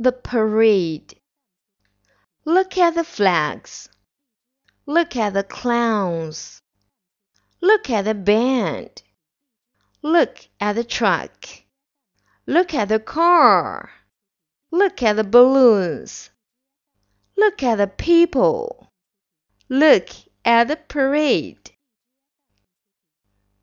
The parade. Look at the flags. Look at the clowns. Look at the band. Look at the truck. Look at the car. Look at the balloons. Look at the people. Look at the parade.